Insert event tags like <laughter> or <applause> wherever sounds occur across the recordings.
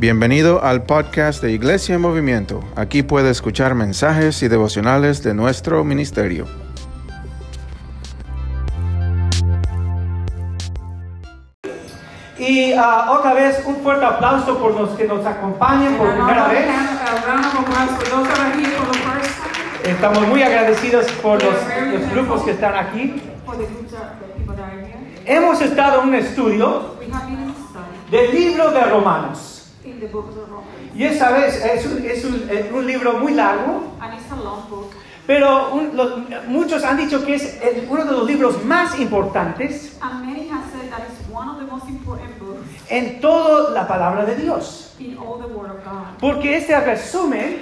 Bienvenido al podcast de Iglesia en Movimiento. Aquí puede escuchar mensajes y devocionales de nuestro ministerio. Y ah, otra vez un fuerte aplauso por los que nos acompañan por primera vez. Estamos muy agradecidos por los, los grupos que están aquí. Hemos estado en un estudio del libro de Romanos. Y esa vez es un, es un- es un libro muy largo, it's pero un- los- muchos han dicho que es el- uno de los libros más importantes And many have said that it's one of the most important books en toda la palabra de Dios. Porque este resumen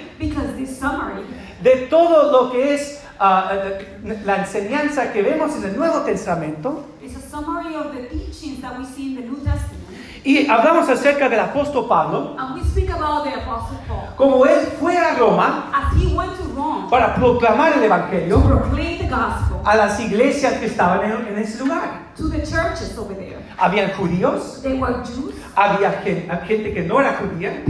de todo lo que es eh, la enseñanza que vemos en el Nuevo Testamento. is a summary of the teachings that we see in the New Testament. Y hablamos acerca del apóstol Pablo, And we speak about the Apostle Paul. como él fue a Roma As he went to Rome para proclamar el to Evangelio proclaim the gospel a las iglesias que estaban en, en ese lugar. to the churches over there. Habían judíos, Jews, había gen- gente que no era judía,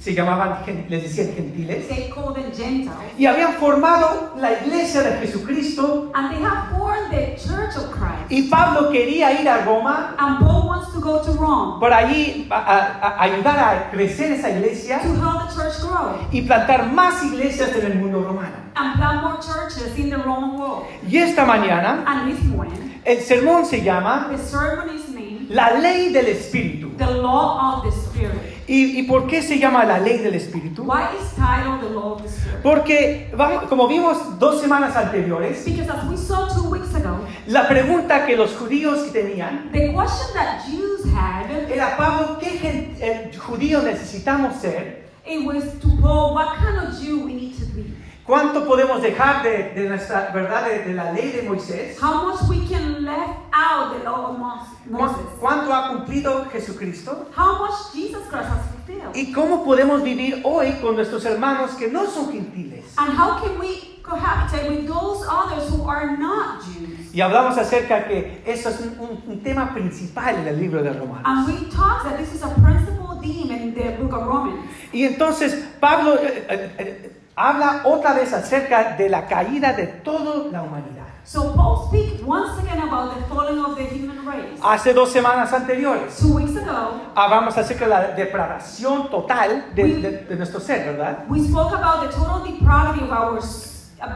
se llamaban, les decían gentiles, They called them Gentiles. y habían formado la iglesia de Jesucristo. And they have formed the Church of Christ. Y Pablo quería ir a Roma And Paul wants to go to Rome para allí a- a- a ayudar a crecer esa iglesia to help the church grow y plantar más iglesias en el mundo romano. and plant more churches in the Roman world. Y esta mañana And this morning, el sermón se llama the sermon is named La ley del Espíritu. The Law of the Spirit. ¿Y, y por qué se llama la ley del Espíritu? Why is titled The Law of the Spirit? Porque, vamos, como vimos dos semanas anteriores, Because as we saw two weeks ago, la pregunta que los judíos tenían the question that Jews had, era, Pablo, ¿qué judío necesitamos ser? it was to Paul, what kind of Jew we need to be? ¿Cuánto podemos dejar de, de nuestra verdad de, de la ley de Moisés? How much we can left out the law of Mos- ¿Cuán- Moses? ¿Cuánto ha cumplido Jesucristo? How much Jesus Christ has fulfilled? ¿Y cómo podemos vivir hoy con nuestros hermanos que no son gentiles? And how can we cohabitate with those others who are not Jews? Y hablamos acerca que eso es un, un- un tema principal en el libro de Romanos. And we talked that this is a principal theme in the book of Romans. Y entonces Pablo eh, eh, eh, habla otra vez acerca de la caída de toda la humanidad. So Paul speaks once again about the falling of the human race. Hace dos semanas anteriores Two weeks ago, hablamos acerca de la depravación total de, de- de nuestro ser, ¿verdad? we spoke about the total depravity of our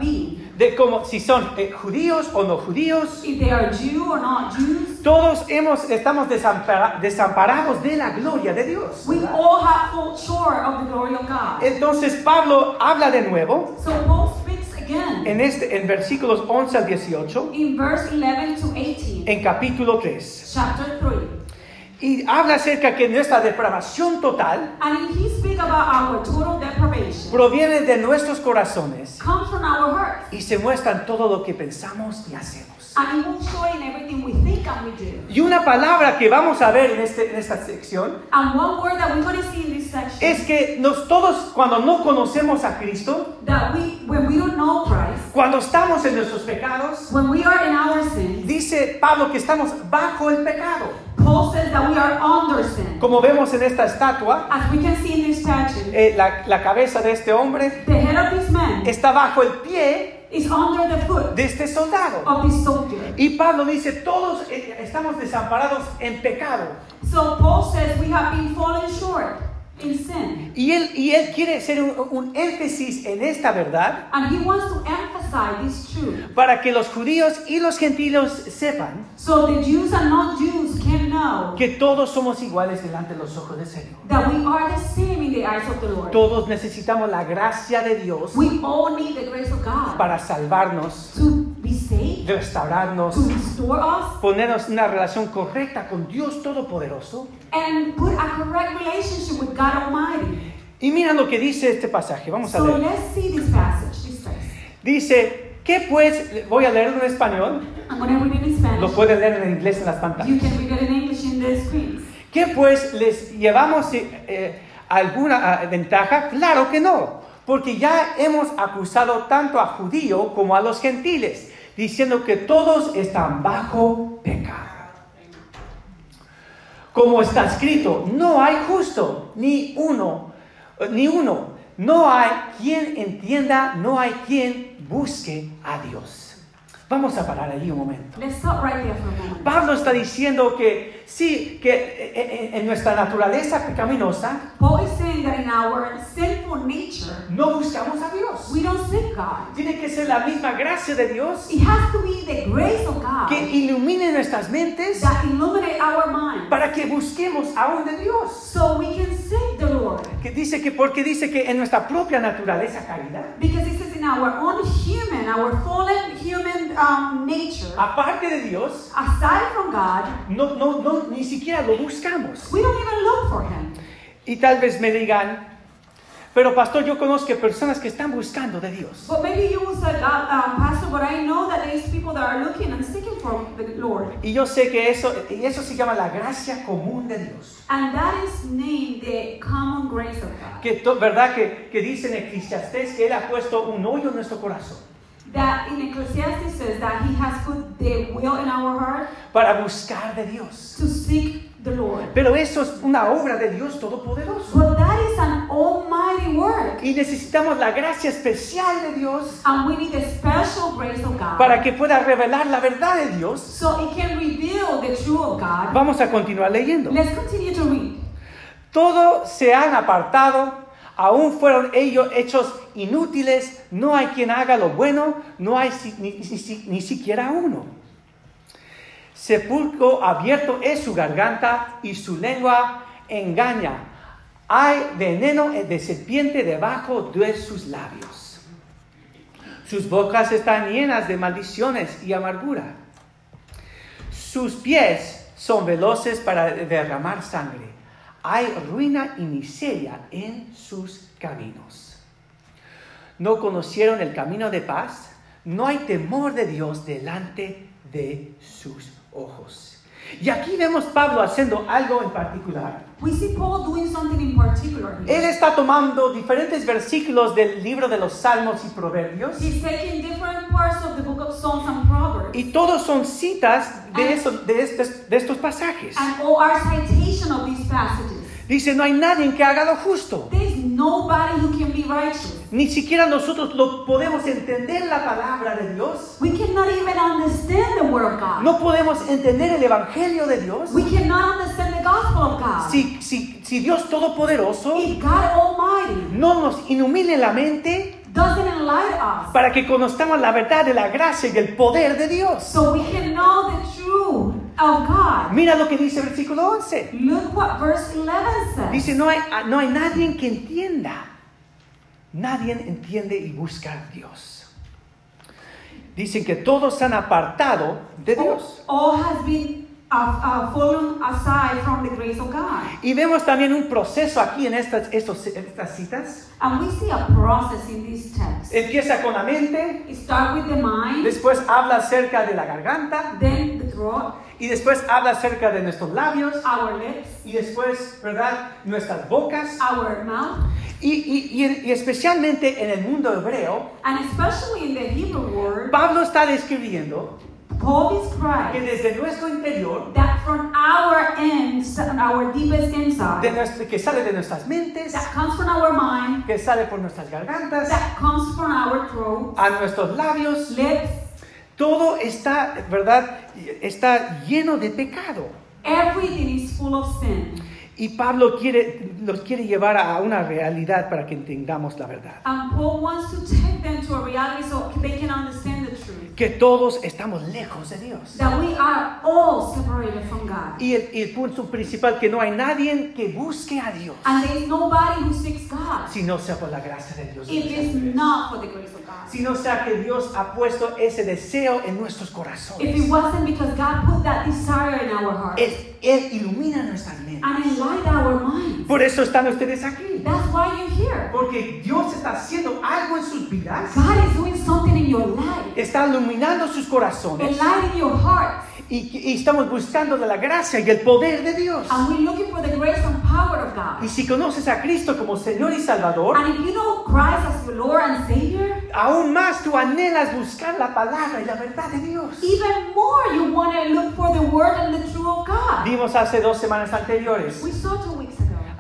being. De si son eh, judíos o no judíos, If they are Jew or not Jews, todos hemos, estamos desampara- desamparados de la gloria de Dios. we all have fallen short of the glory of God. Entonces Pablo habla de nuevo So Paul speaks again en, este, en versículos 11 al 18, in verse 11 to 18, en capítulo 3. chapter 3. Y habla acerca que nuestra depravación total total proviene de nuestros corazones Y se muestra en todo lo que pensamos y hacemos. And it will show in everything we think and we do. Y una palabra que vamos a ver en, este- en esta sección And one word that we're going to see in this section es que nos todos cuando no conocemos a Cristo, that we, when we don't know Christ, cuando estamos en nuestros pecados, when we are in our sin, dice Pablo que estamos bajo el pecado. Paul says that we are under sin. Como vemos en esta estatua, As we can see in this statue, eh, la, la cabeza de este hombre the head of this man está bajo el pie is under the foot de este soldado. of this soldier. Y Pablo dice, todos eh, estamos desamparados en pecado. So Paul says we have been falling short. Y él, y él quiere hacer un, un énfasis en esta verdad And he wants to emphasize this truth. para que los judíos y los gentiles sepan So the Jews and non-Jews can know que todos somos iguales delante de los ojos del Señor. that we are the same in the eyes of the Lord. Todos necesitamos la gracia de Dios We all need the grace of God para salvarnos, to restaurarnos, restore us, ponernos una relación correcta con Dios Todopoderoso. and put a correct relationship with God Almighty. Y mira lo que dice este pasaje, vamos a So leer. let's see this passage, this. Dice, ¿qué pues? Voy a leerlo en español, I'm read it in Spanish. lo pueden leer en inglés en las You pantallas. can read it in English in the screens. ¿Qué pues les llevamos eh, eh, alguna ah, ventaja? Claro que no, porque ya hemos acusado tanto a judío como a los gentiles, diciendo que todos están bajo pecado. Como está escrito, no hay justo, ni uno, ni uno. No hay quien entienda, no hay quien busque a Dios. Vamos a parar allí un momento. Let's stop right there for a moment. Pablo está diciendo que sí, que eh, eh, en nuestra naturaleza pecaminosa Paul is saying that in our sinful nature, no buscamos a Dios. we don't seek God. Tiene que ser la misma gracia de Dios It has to be the grace of God que ilumine nuestras mentes that illuminate our mind para que busquemos aún de Dios. so we can seek the Lord. Que dice que porque dice que en nuestra propia naturaleza caída, Because in our own human, our fallen human um, nature, aparte de Dios, aside from God, no, no, no, ni siquiera lo buscamos. we don't even look for Him. Y tal vez me digan, pero pastor, yo conozco personas que están buscando de Dios. But maybe you will say, uh, Pastor, but I know that people that are looking and seeking for the Lord. Y yo sé que eso, y eso se llama la gracia común de Dios. And that is named the common grace of God. Que, to- ¿Verdad? Que, que dice en Eclesiastés que Él ha puesto un hoyo en nuestro corazón That in Ecclesiastes says that He has put the will in our heart para buscar de Dios. to seek the Lord. Pero eso es una obra de Dios Todopoderoso. But that is an almighty work. Y necesitamos la gracia especial de Dios And we need the special grace of God. para que pueda revelar la verdad de Dios. so it can reveal the truth of God. Vamos a continuar leyendo. Let's continue to read. Todos se han apartado, aún fueron ellos hechos inútiles, no hay quien haga lo bueno, no hay ni, ni siquiera uno. Sepulcro abierto es su garganta y su lengua engaña. Hay veneno de serpiente debajo de sus labios. Sus bocas están llenas de maldiciones y amargura. Sus pies son veloces para derramar sangre. Hay ruina y miseria en sus caminos. No conocieron el camino de paz. No hay temor de Dios delante de sus ojos. Y aquí vemos Pablo haciendo algo en particular. We see Paul doing something in particular here. Él está tomando diferentes versículos del libro de los Salmos y Proverbios. He's taking different parts of the book of Psalms and Proverbs. Y todos son citas de, esos- de estos, de estos pasajes. And all are citation of these passages. Dice, no hay nadie que haga lo justo. Nobody who can be righteous. Ni siquiera nosotros lo podemos entender la palabra de Dios. We cannot even understand the word of God. No podemos entender el evangelio de Dios. We cannot understand the gospel of God. Si, si, si Dios Todopoderoso If God Almighty no nos ilumine la mente doesn't enlighten us para que conozcamos la verdad de la gracia y del poder de Dios. so we can know the truth of God. Mira lo que dice el versículo 11. Look what verse 11 says. Dice, no hay, no hay nadie que entienda. Nadie entiende y busca a Dios. Dicen que todos se han apartado de Dios. All has been uh, uh, fallen aside from the grace of God. Y vemos también un proceso aquí en estas, estos- estas citas. And we see a process in this text. Empieza con la mente, It starts with the mind, después habla acerca de la garganta then the throat, y después habla acerca de nuestros labios our lips, y después, ¿verdad? Nuestras bocas. our mouth, Y, y- y- y especialmente en el mundo hebreo, and especially in the Hebrew word, Pablo está describiendo Paul que desde nuestro interior, that from our ends, our deepest de inside, nuestro- que sale de nuestras mentes, that comes from our mind, que sale por nuestras gargantas, that comes from our throat, a nuestros labios, lips, todo está, ¿verdad? Está lleno de pecado. everything is full of sin. Y Pablo quiere, los quiere llevar a una realidad para que entendamos la verdad. And Paul wants to take them to a reality so they can understand. Que todos estamos lejos de Dios. That we are all separated from God. Y el, punto principal, que no hay nadie que busque a Dios, And there is nobody who seeks God si no sea por la gracia de Dios. if it's not for the grace of God. Si no sea que Dios ha puesto ese deseo en nuestros If it corazones. wasn't because God put that desire in our heart Él, Él ilumina nuestras mentes. and enlight our minds. Por eso están ustedes aquí. That's why you're here. Porque Dios está haciendo algo en sus vidas. God is doing something in your life, Está iluminando sus corazones. enlightening your heart. Y, y estamos buscando de la gracia y el poder de Dios. And we're looking for the grace and power of God. Y si conoces a Cristo como Señor y Salvador, And if you know Christ as your Lord and Savior, aún más tú anhelas buscar la palabra y la verdad de Dios. even more you want to look for the Word and the truth of God. Vimos hace dos semanas anteriores We saw two weeks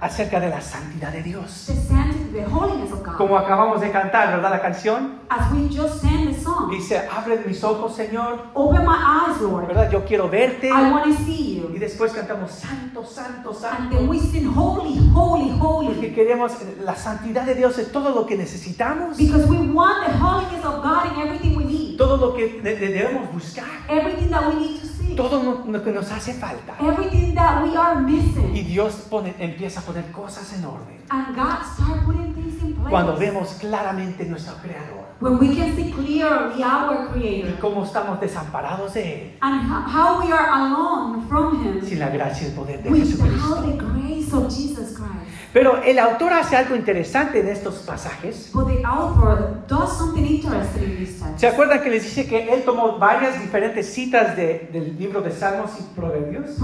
acerca de la santidad de Dios. the sanctity, the holiness of God. Como acabamos de cantar, ¿verdad? La canción As we just sang the song, dice, abre mis ojos, Señor, open my eyes, Lord. ¿verdad? Yo quiero verte. I want to see Y you. después cantamos, Santo, Santo, And Santo. then we sing, Holy, Holy, Holy. Porque queremos, la santidad de Dios es todo lo que necesitamos, Because we want the holiness of God in everything we need. Todo lo que de- de- debemos buscar, Everything that we need to see. todo lo- que nos hace falta. Everything that we are Y missing. Dios pone, empieza a poner cosas en orden. And God start putting things in place. Cuando vemos claramente nuestro Creador When we can see clearly our y Creator. cómo estamos desamparados de Él, And ho- how we are alone from Him. sin la gracia y el poder de Without Jesucristo. the grace of Jesus. Pero el autor hace algo interesante en estos pasajes. But the author does something interesting in this text. ¿Se acuerdan que les dice que él tomó varias diferentes citas de- del libro de Salmos y Proverbios?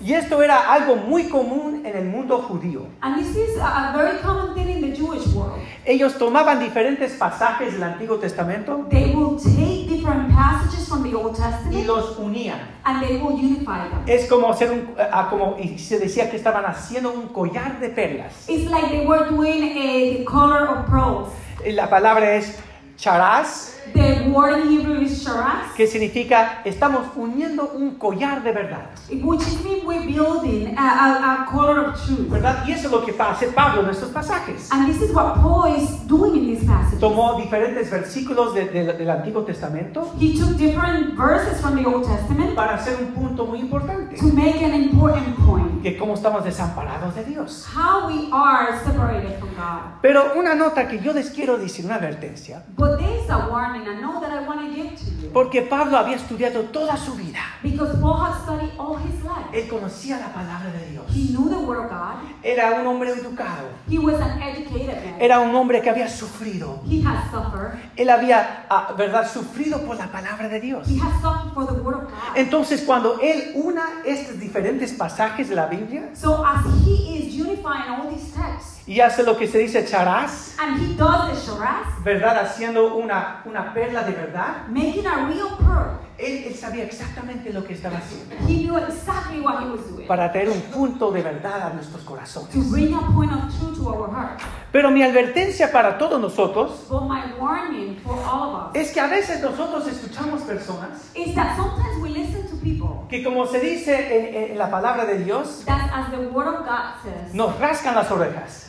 Y esto era algo muy común en el mundo judío. And this is a, a very common thing in the Jewish world. Ellos tomaban diferentes pasajes del Antiguo Testamento They will take different passages from the Old y los unían. and they will unify them. Es como hacer un, ah, como se decía que estaban haciendo un collar de perlas. It's like they were doing a the color of pearls. La palabra es charaz, The word in Hebrew is sharas, que significa estamos uniendo un collar de verdad. which is mean we're building a, a, a color of truth. ¿Verdad? Y eso es lo que hace Pablo en estos pasajes. And this is what Paul is doing in this passage. Tomó diferentes versículos de- de- del Antiguo Testamento He took different verses from the Old Testament para hacer un punto muy importante, to make an important point. Que cómo estamos desamparados de Dios. How we are separated from God. Pero una nota que yo les quiero decir, una advertencia, But there's a warning, I know that I want to give to you. Porque Pablo había estudiado toda su vida. Because Paul had studied all his life. Él conocía la palabra de Dios. He knew the Word of God. Era un hombre educado. He was an educated man. Era un hombre que había sufrido. He suffered. Él había, ah, ¿verdad?, sufrido por la palabra de Dios. He suffered for the Word of God. Entonces, cuando él una estos diferentes pasajes de la Biblia So as he is unifying all these texts, y hace lo que se dice charaz, and he does the sharas, ¿verdad?, haciendo una, una perla de verdad, making a real pearl, él, él sabía exactamente lo que estaba haciendo he knew exactly what he was doing para traer un punto de verdad a nuestros to corazones. bring a point of truth to our heart. Pero mi advertencia para todos nosotros But my warning for all of us es que a veces nosotros escuchamos personas is that sometimes we listen to people que, como se dice en, en la palabra de Dios, that, as the Word of God says, nos rascan las orejas.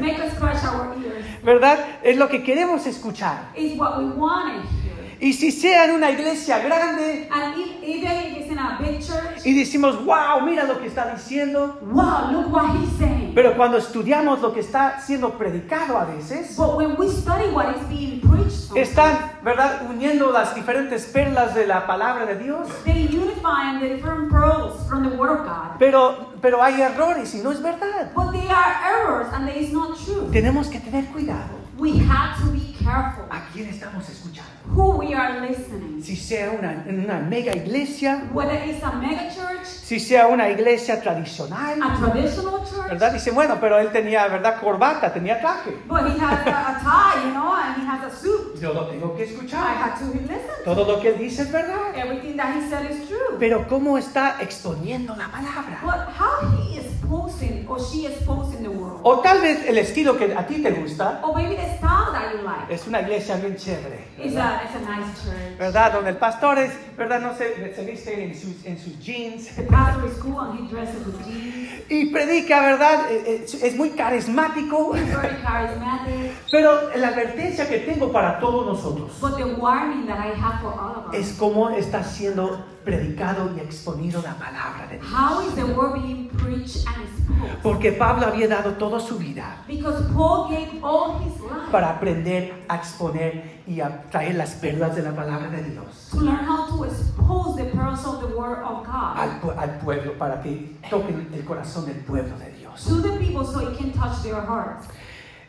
Make us scratch our ears. ¿Verdad? Es lo que queremos escuchar. Is what we want to hear. Y si sea en una iglesia grande And if, even if it's in a big church, y decimos, wow, mira lo que está diciendo, wow, look what he's saying. pero cuando estudiamos lo que está siendo predicado a veces, But when we study what is being preached, están, ¿verdad?, uniendo las diferentes perlas de la palabra de Dios, they unifying the different pearls from the Word of God. pero, pero hay errores y no es verdad. But they are errors and they is not true. Tenemos que tener cuidado We have to be careful a quién estamos escuchando. Who we are listening. Si sea una, una mega iglesia, Whether it's a mega church, si sea una iglesia tradicional, a traditional church, ¿verdad? Dice, bueno, pero él tenía, ¿verdad?, corbata, tenía traje. but he has a, a tie, you know, and he has a suit. Yo lo tengo que I escuchar. had to listen. Todo lo que él dice es verdad. Everything that he said is true. Pero ¿cómo está exponiendo la palabra? But how he is posing or she is posing the world. O tal vez el estilo que a ti te gusta Or maybe the style that you like. es una iglesia bien chévere, It's a, it's a nice church. ¿Verdad? Donde el pastor es, ¿verdad? No se, se viste en sus, en sus jeans pastor is cool and he dresses with jeans. y predica, ¿verdad? Eh, eh, Es muy carismático. He's very charismatic. Pero la advertencia que tengo para todos nosotros But the warning that I have for all of us. es cómo está siendo predicado y exponido la palabra de Dios. How is the word being preached and exposed? Porque Pablo había dado toda su vida Because Paul gave all his life para aprender a exponer y a traer las perlas de la palabra de Dios to learn how to expose the pearls of the word of God al, pue- al pueblo, para que toquen el corazón del pueblo de Dios. to the people so it can touch their hearts.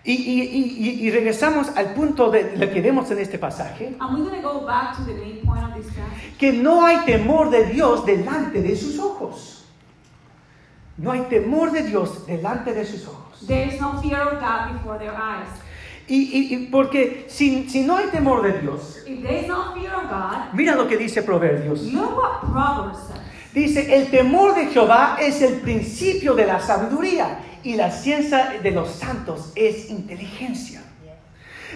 Y, y- y- y- regresamos al punto de lo que vemos en este pasaje, que no hay temor de Dios delante de sus ojos. No hay temor de Dios delante de sus ojos. There is no fear of God before their eyes. Y, porque si, si no hay temor de Dios, If there is no fear of God, mira lo que dice Proverbios. Dice, el temor de Jehová es el principio de la sabiduría y la ciencia de los santos es inteligencia.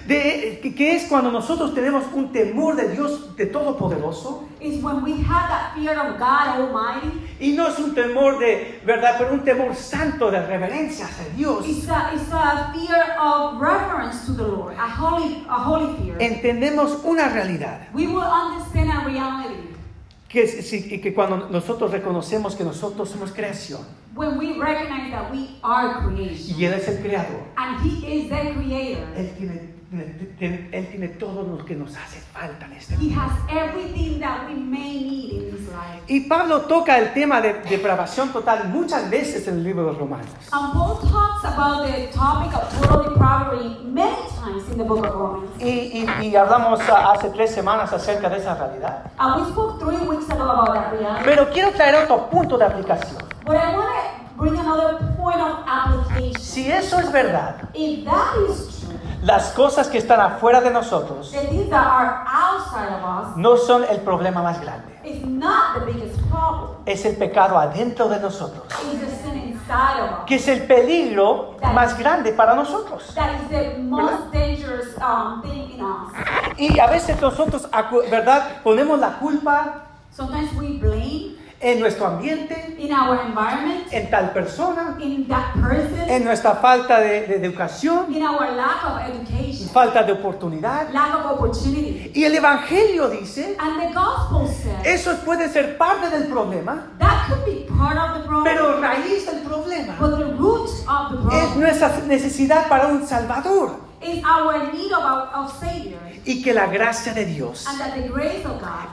De, que- es cuando nosotros tenemos un temor de Dios de Todopoderoso Is when we have that fear of God Almighty. y no es un temor de verdad, pero un temor santo de reverencia hacia Dios. It's a, it's a fear of reverence to the Lord, a holy, a holy fear. Entendemos una realidad. we will understand a reality. Que, que cuando nosotros reconocemos que nosotros somos creación When we recognize that we are creation y Él es el creador, and He is the creator, Él tiene, Él tiene todo lo que nos hace falta en este He mundo. has everything that we may need in this life. Y Pablo toca el tema de depravación total muchas veces en el libro de los Romanos. And Paul talks about the topic of total depravity many times in the book of Romans. Y, y- y hablamos hace tres semanas acerca de esa realidad. And we spoke three weeks ago about that reality. Pero quiero traer otro punto de aplicación. But I want to bring another point of application. Si eso es verdad, If that is true, las cosas que están afuera de nosotros the things that are outside of us no son el problema más grande. is not the biggest problem. Es el pecado adentro de nosotros, It's the sin inside of us. que es el peligro más grande para nosotros. That is the most dangerous um, thing in us. Y a veces nosotros, acu- ¿verdad? Ponemos la culpa Sometimes we blame en nuestro ambiente, in our environment, en tal persona, in that person, en nuestra falta de, de educación, in our lack of education, falta de oportunidad. lack of opportunity. Y el Evangelio dice, And the gospel says eso puede ser parte del problema, that could be part of the problem, pero raíz del problema but the root of the es problem nuestra necesidad para un Salvador. is our need of, our, of Savior, Y que la gracia de Dios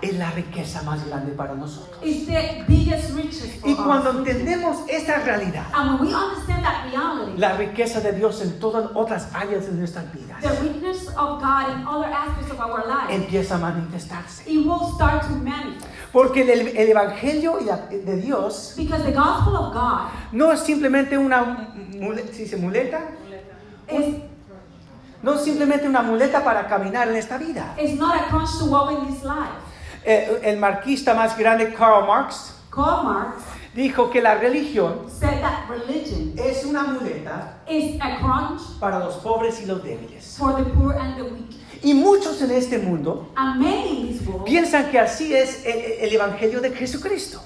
es la riqueza más grande para nosotros. Y cuando entendemos esa realidad, And when we understand that reality, la riqueza de Dios en todas otras áreas de nuestras vidas the richness of God in other aspects of our life, empieza a manifestarse. Porque el, el Evangelio de Dios Because the gospel of God no es simplemente una muleta, ¿se dice muleta? No es simplemente una muleta para caminar en esta vida. is not a to walk in this life. Eh, el marxista más grande, Karl Marx, Karl Marx dijo que la religión said that religion es una muleta is a crunch para los pobres y los débiles. for the poor and the weak. Y muchos en este mundo piensan que así es el, el Evangelio de Jesucristo.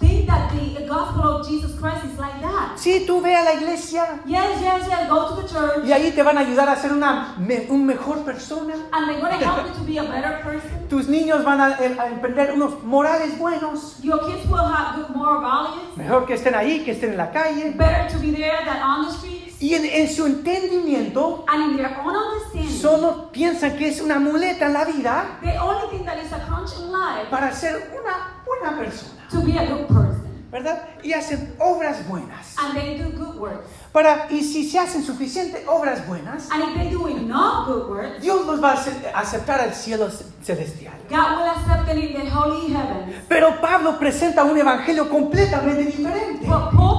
Si tú ve a la iglesia Yes, yes, yes, go to the church y ahí te van a ayudar a ser una me- un mejor persona. and they're going to help you to be a better person. Tus niños van a, a emprender unos morales buenos. Your kids will have good moral values. Mejor que estén ahí, que estén en la calle. Better to be there than on the streets. Y en, en su entendimiento And in their own understanding, solo piensan que es una muleta en la vida only thing that is a crunch in life para ser una buena persona. to be a good person. ¿Verdad? Y hacen obras buenas. And they do good works. Para, y si se hacen suficientes obras buenas, And if they do enough good works, Dios los va a ace- aceptar al cielo celestial. God will accept them in the holy heavens. Pero Pablo presenta un evangelio completamente diferente. But Paul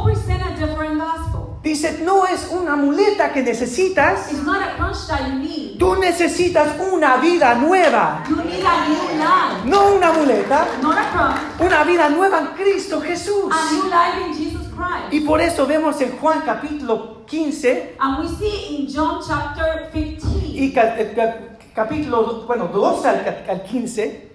Dice, no es una muleta que necesitas, It's not a crunch that you need. tú necesitas una vida nueva. You need a new life, No una muleta, not a crunch. una vida nueva en Cristo Jesús. A new life in Jesus Christ. Y por eso vemos en Juan capítulo 15 And we see in John chapter 15, y eh, ca- capítulo, bueno, 12 al, al 15,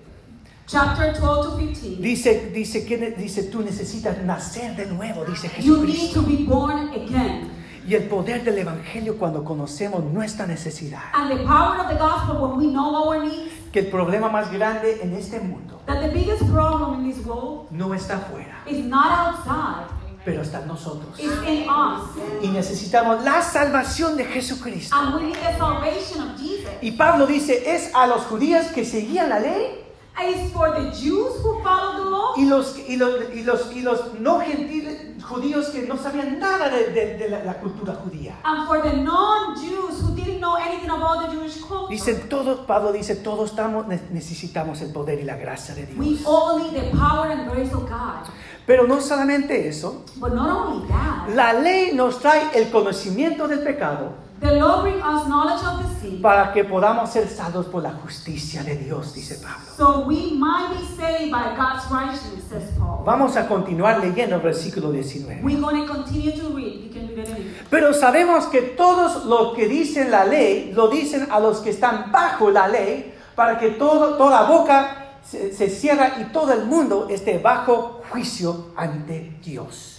chapter 12 to 15, dice, dice, que dice, tú necesitas nacer de nuevo, dice you need Jesucristo. to be born again. Y el poder del Evangelio cuando conocemos nuestra necesidad. And the power of the gospel when we know our needs, Que el problema más grande en este mundo that the biggest problem in this world no está afuera, is not outside, pero está en nosotros. it's in us. Y necesitamos la salvación de Jesucristo. And we need the salvation of Jesus. Y Pablo dice, es a los judíos que seguían la ley It's for the Jews who follow the law y los, y los, y los, y los no gentiles judíos que no sabían nada de, de- de la, la cultura judía. and for the non-Jews who didn't know anything about the Jewish culture. Dice, todos, Pablo dice, todos estamos, ne- necesitamos el poder y la gracia de We Dios. all need the power and grace of God. Pero no solamente eso, But not only that, la ley nos trae el conocimiento del pecado The Lord bring us knowledge of the para que podamos ser salvos por la justicia de Dios, dice Pablo. so we might be saved by God's righteousness, says Paul. Vamos a continuar leyendo el versículo 19. We're going to continue to read. You can read it Pero sabemos que todos los que dicen la ley lo dicen a los que están bajo la ley para que todo, toda boca se, se cierra y todo el mundo esté bajo juicio ante Dios.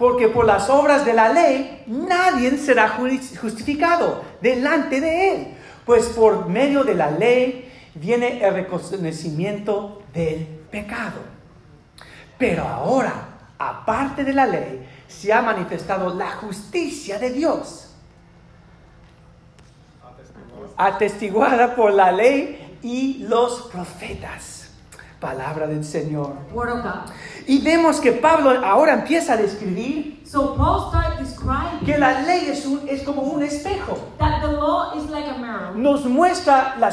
Porque por las obras de la ley nadie será ju- justificado delante de él, pues por medio de la ley viene el reconocimiento del pecado. Pero ahora, aparte de la ley, se ha manifestado la justicia de Dios, atestiguada por la ley y los profetas. Palabra del Señor. Word of God. Y vemos que Pablo ahora empieza a describir So Paul describing que la ley es, un- es como un espejo. that the law is like a mirror. Nos muestra la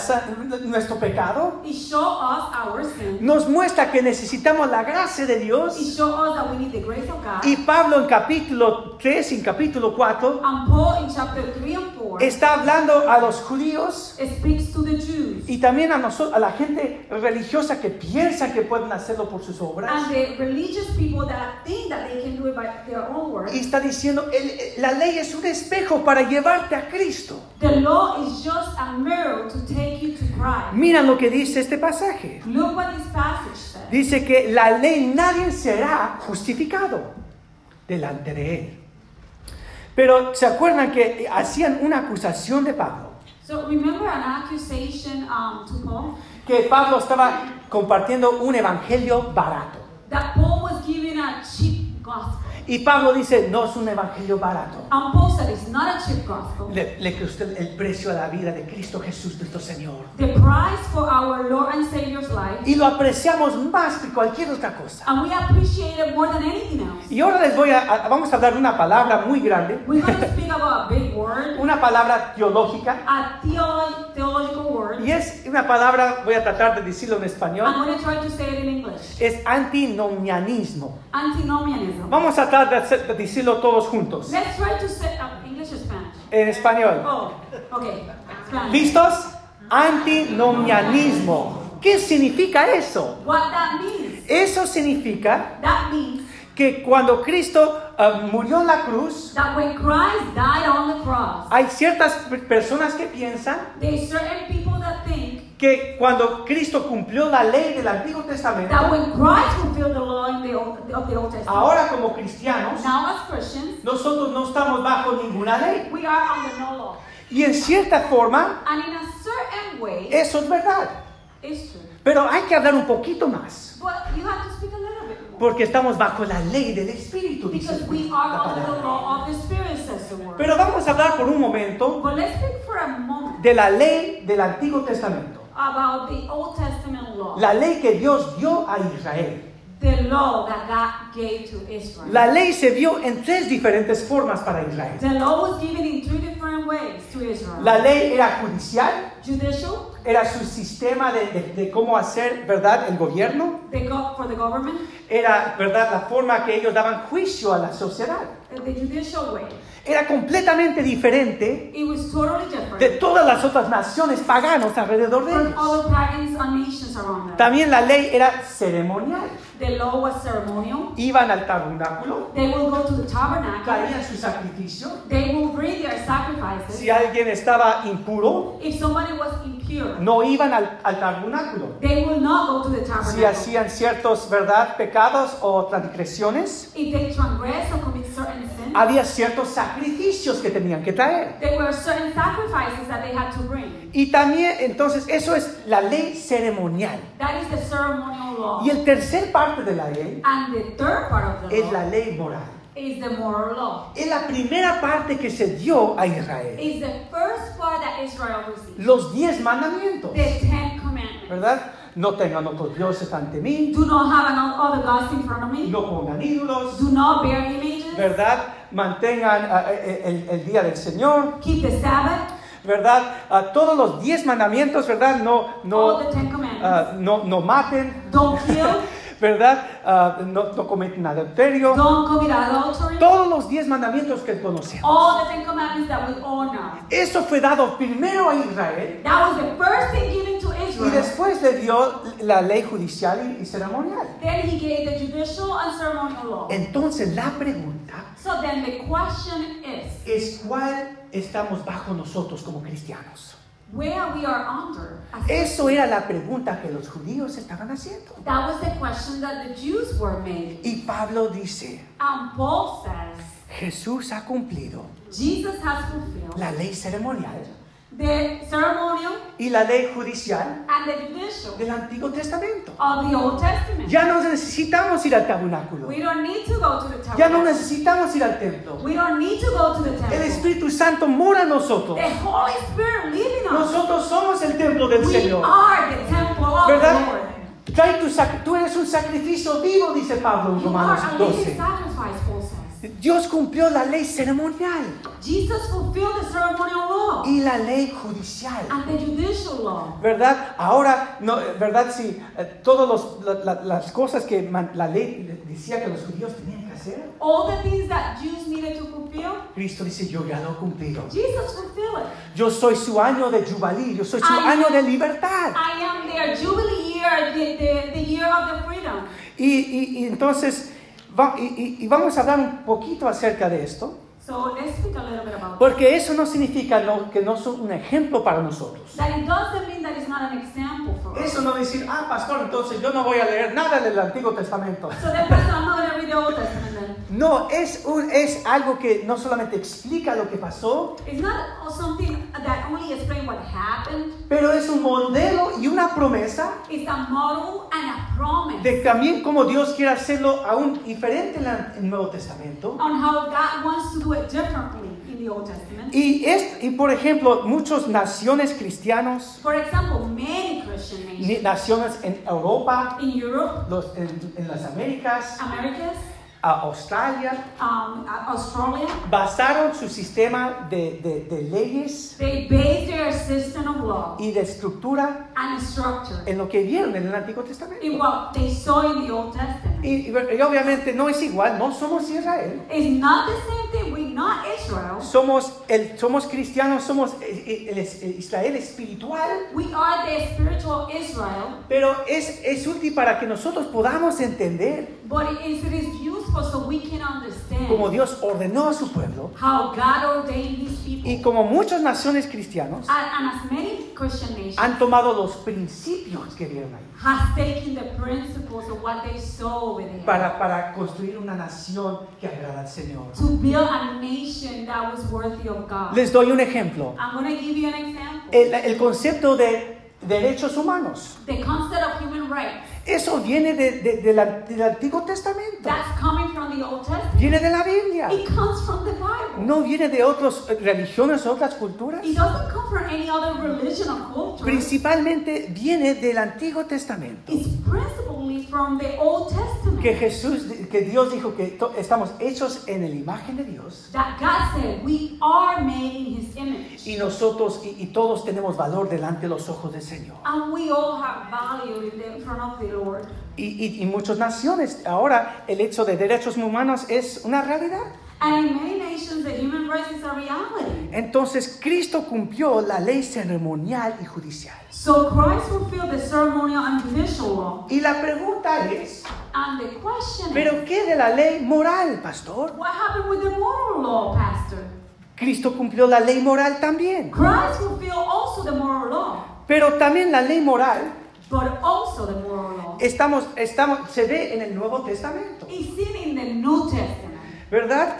nuestro pecado, It us our sin. nos muestra que necesitamos la gracia de It Dios. us that we need the grace of God. Y Pablo en capítulo 3 y en capítulo 4 And Paul in chapter 3 and 4 está hablando a los judíos speaks to the Jews y también a nosotros, a la gente religiosa que piensa que pueden hacerlo por sus obras. and the religious people that think that they can do it by their own work. Y está diciendo, el- la ley es un espejo para llevarte a Cristo. The law is just a mirror to take you to Christ. Mira lo que dice este pasaje. Look what this passage says. Dice que la ley nadie será justificado delante de él. Pero se acuerdan que hacían una acusación de Pablo, So remember an accusation um, to Paul que Pablo estaba compartiendo un evangelio barato. that Paul was Y Pablo dice, no es un evangelio barato. And Paul said it's not a cheap gospel. Le, le costó el precio a la vida de Cristo Jesús nuestro Señor. The price for our Lord and Savior's life, Y lo apreciamos más que cualquier otra cosa. and we appreciate it more than anything else. Y ahora les voy a, a- vamos a hablar de una palabra muy grande, We're going to speak about a big word, <laughs> una palabra teológica. a theo- theological word. Y es una palabra, voy a tratar de decirlo en español, I'm going to try to say it in English. es antinomianismo. Antinomianism. Vamos a tratar de, decirlo todos juntos. Let's try to say uh, English or Spanish. En español. Oh, okay. Spanish. ¿Listos? Antinomianismo. ¿Qué significa eso? What that means? Eso significa That means que cuando Cristo eh, murió en la cruz, that when Christ died on the cross, hay ciertas per- personas que piensan que cuando Cristo cumplió la ley del Antiguo Testamento, that when Christ fulfilled the law in the Old, of the Old Testament, ahora como cristianos, now as Christians, nosotros no estamos bajo ninguna ley. we are under no law. Y en cierta forma, And in a certain way, eso es verdad. it's true. Pero hay que hablar un poquito más. But you have to speak a little bit more. Porque estamos bajo la ley del Espíritu, dice Because we la are under the palabra. law of the Spirit, says the word. Pero vamos a hablar por un momento But let's speak for a moment de la ley del Antiguo Testamento. About the Old Testament law. La ley que Dios dio a Israel. The law that God gave to Israel. La ley se dio en tres diferentes formas para Israel. The law was given in three different ways to Israel. La ley era judicial, Judicial, era su sistema de, de- de cómo hacer, ¿verdad?, el gobierno. the go- for the government, Era, ¿verdad?, la forma que ellos daban juicio a la sociedad. the judicial way. Era completamente diferente It was totally different de todas las otras naciones paganos alrededor de ellos. other pagans and nations around them. También la ley era ceremonial. The law was ceremonial. Iban al tabernáculo, They will go to the tabernacle. traían su sacrificio. They will bring their sacrifices. Si alguien estaba impuro, If somebody was impure, no iban al, al tabernáculo. they will not go to the Si tabernacle. hacían ciertos, ¿verdad?, pecados o transgresiones, If they transgress or commit certain sin, había ciertos sacrificios que tenían que traer. there were certain sacrifices that they had to bring. Y también, entonces, eso es la ley ceremonial. That is the ceremonial law. Y el tercer parte de la ley And the third part of the es law la ley moral. is the moral law. Es la primera parte que se dio a Israel. Is the first part that Israel received. Los diez mandamientos, The Ten Commandments. ¿verdad? No tengan otros dioses ante mí, Do not have other gods in front of me. no pongan ídolos, Do not bear images. ¿verdad? Mantengan ah, eh, el, el día del Señor, Keep the Sabbath. ¿verdad? Ah, todos los diez mandamientos, ¿verdad? No, All no, the Ten Commandments. ah, no, no maten, Don't kill. <laughs> ¿verdad? Ah, no, no cometen adulterio. Todos los diez mandamientos que conocemos. All the Ten Commandments that we all know. Eso fue dado primero a Israel That was the first thing given to y Israel. después le dio la ley judicial y- y ceremonial. Then he gave the judicial and ceremonial law. Entonces la pregunta So then the question is, es cuál estamos bajo nosotros como cristianos. Where we are under. Eso era la pregunta que los judíos estaban haciendo. That was the question that the Jews were made. Y Pablo dice, And Paul says, Jesús ha cumplido Jesus has fulfilled la ley ceremonial the ceremonial y la ley judicial and the judicial del Antiguo Testamento. of the Old Testament. Ya no necesitamos ir al tabernáculo. We don't need to go to the Ya no necesitamos ir al templo. We don't need to go to the El temple. Espíritu Santo mora en nosotros. The Holy Spirit in us. Nosotros somos el templo del We Señor. are the temple of the ¿Verdad? Lord. Trae tu sac- tú eres un sacrificio vivo, dice Pablo en Romanos are a living 12. Dios cumplió la ley ceremonial Jesus fulfilled the ceremonial law y la ley judicial. and the judicial law. ¿Verdad? Ahora, no, ¿verdad? Sí, eh, todas las cosas que man- la ley decía que los judíos tenían que hacer, All the things that Jews needed to fulfill, Cristo dice, yo ya lo he cumplido. Jesus fulfilled it. Yo soy su año de jubilí, yo soy su Ay, año no. de libertad. I am their jubilee year, the, the, the year of the freedom. Y, y- y entonces, y- y vamos a hablar un poquito acerca de esto, So let's speak a little bit about that. porque eso no significa no- que no son un ejemplo para nosotros. That it doesn't mean that it's not an example for us. Eso no decir, ah, pastor, entonces yo no voy a leer nada del Antiguo Testamento. So then, Pastor, I'm not going to read the Old Testament then. No, es, un- es algo que no solamente explica lo que pasó, It's not something that only explains what happened. pero es un modelo y una promesa It's a model and a promise de también cómo Dios quiere hacerlo aún diferente en la- en el Nuevo Testamento. on how God wants to do it differently in the Old Testament. Y, es, y por ejemplo, muchas naciones cristianos, For example, many Christian nations naciones en Europa, in Europe, los- en, en las Américas, Americas, a Australia, um, Australia, basaron su sistema de, de- de leyes they base their system of law y de estructura and structure en lo que vieron en el Antiguo Testamento. in what they saw in the Old Testament. Y, y obviamente no es igual, no somos Israel. It's not the same not Israel. Somos, el, somos cristianos, somos eh, eh, el, Israel espiritual, We are the spiritual Israel, pero es, es útil para que nosotros podamos entender but it is, it is useful so we can understand como Dios ordenó a su pueblo how God ordained people. Y como muchas naciones cristianas And, as many Christian nations han tomado los principios que vieron ahí has taken the principles of what they saw over there para, para construir una nación que agrada al Señor. to build a nation that was worthy of God. Les doy un ejemplo. I'm to give you an example. El, el concepto de derechos humanos. the concept of human rights Eso viene de- de- de la- del Antiguo Testamento. that's coming from the Old Testament. Viene de la Biblia. It comes from the Bible. No viene de otras religiones, otras culturas. It doesn't come from any other religion or culture. Principalmente viene del Antiguo Testamento. It's principally from the Old Testament. Que Jesús, que Dios dijo que estamos hechos en la imagen de Dios. that God said we are made in His image. Y nosotros y, y todos tenemos valor delante de los ojos del Señor. And we all have value in, the, in front of the Lord. Y, y, y muchas naciones, ahora el hecho de derechos humanos es una realidad. And in many nations, the human rights is a reality. Entonces Cristo cumplió la ley ceremonial y judicial. So Christ fulfilled the ceremonial and judicial law. Y la pregunta es, And the question is, ¿pero qué de la ley moral, pastor? what happened with the moral law, Pastor? Cristo cumplió la ley moral también. Christ fulfilled also the moral law, Pero también la ley moral but also the moral law estamos, estamos, se ve en el Nuevo Testamento. is seen in the New Testament. ¿Verdad?